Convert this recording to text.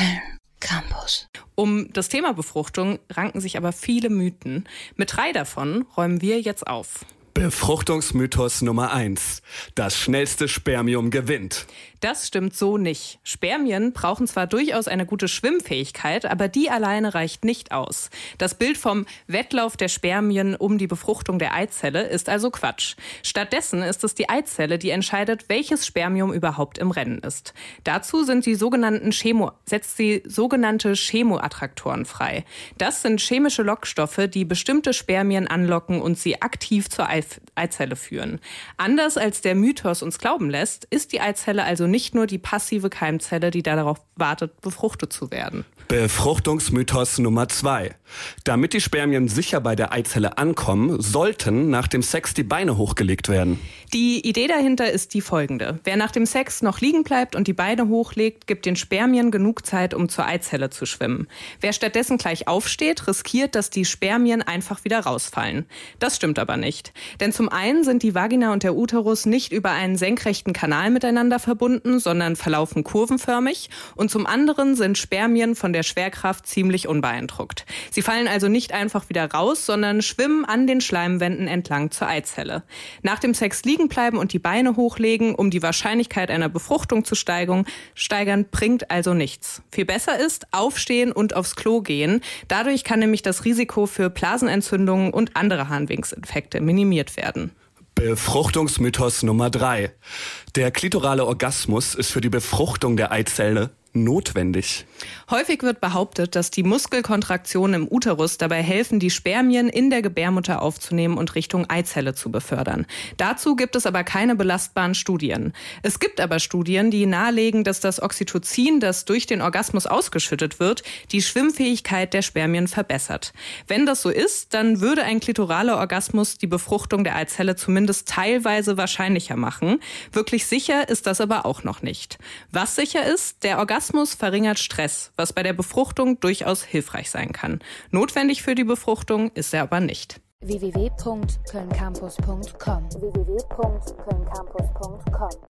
Köln Campus. Um das Thema Befruchtung ranken sich aber viele Mythen. Mit drei davon räumen wir jetzt auf. Befruchtungsmythos Nummer 1. Das schnellste Spermium gewinnt. Das stimmt so nicht. Spermien brauchen zwar durchaus eine gute Schwimmfähigkeit, aber die alleine reicht nicht aus. Das Bild vom Wettlauf der Spermien um die Befruchtung der Eizelle ist also Quatsch. Stattdessen ist es die Eizelle, die entscheidet, welches Spermium überhaupt im Rennen ist. Dazu sind die sogenannten Chemo, setzt sie sogenannte Chemoattraktoren frei. Das sind chemische Lockstoffe, die bestimmte Spermien anlocken und sie aktiv zur Eizelle führen. Anders als der Mythos uns glauben lässt, ist die Eizelle also nicht nur die passive Keimzelle, die darauf wartet, befruchtet zu werden. Befruchtungsmythos Nummer zwei. Damit die Spermien sicher bei der Eizelle ankommen, sollten nach dem Sex die Beine hochgelegt werden. Die Idee dahinter ist die folgende. Wer nach dem Sex noch liegen bleibt und die Beine hochlegt, gibt den Spermien genug Zeit, um zur Eizelle zu schwimmen. Wer stattdessen gleich aufsteht, riskiert, dass die Spermien einfach wieder rausfallen. Das stimmt aber nicht. Denn zum einen sind die Vagina und der Uterus nicht über einen senkrechten Kanal miteinander verbunden, sondern verlaufen kurvenförmig. Und zum anderen sind Spermien von der Schwerkraft ziemlich unbeeindruckt. Sie fallen also nicht einfach wieder raus, sondern schwimmen an den Schleimwänden entlang zur Eizelle. Nach dem Sex liegen bleiben und die Beine hochlegen, um die Wahrscheinlichkeit einer Befruchtung zu steigern, steigern bringt also nichts. Viel besser ist aufstehen und aufs Klo gehen. Dadurch kann nämlich das Risiko für Blasenentzündungen und andere Harnwegsinfekte minimiert werden. Befruchtungsmythos Nummer drei: Der klitorale Orgasmus ist für die Befruchtung der Eizelle notwendig? Häufig wird behauptet, dass die Muskelkontraktionen im Uterus dabei helfen, die Spermien in der Gebärmutter aufzunehmen und Richtung Eizelle zu befördern. Dazu gibt es aber keine belastbaren Studien. Es gibt aber Studien, die nahelegen, dass das Oxytocin, das durch den Orgasmus ausgeschüttet wird, die Schwimmfähigkeit der Spermien verbessert. Wenn das so ist, dann würde ein klitoraler Orgasmus die Befruchtung der Eizelle zumindest teilweise wahrscheinlicher machen. Wirklich sicher ist das aber auch noch nicht. Was sicher ist, der Orgasmus Orgasmus verringert Stress, was bei der Befruchtung durchaus hilfreich sein kann. Notwendig für die Befruchtung ist er aber nicht. www.kölncampus.com www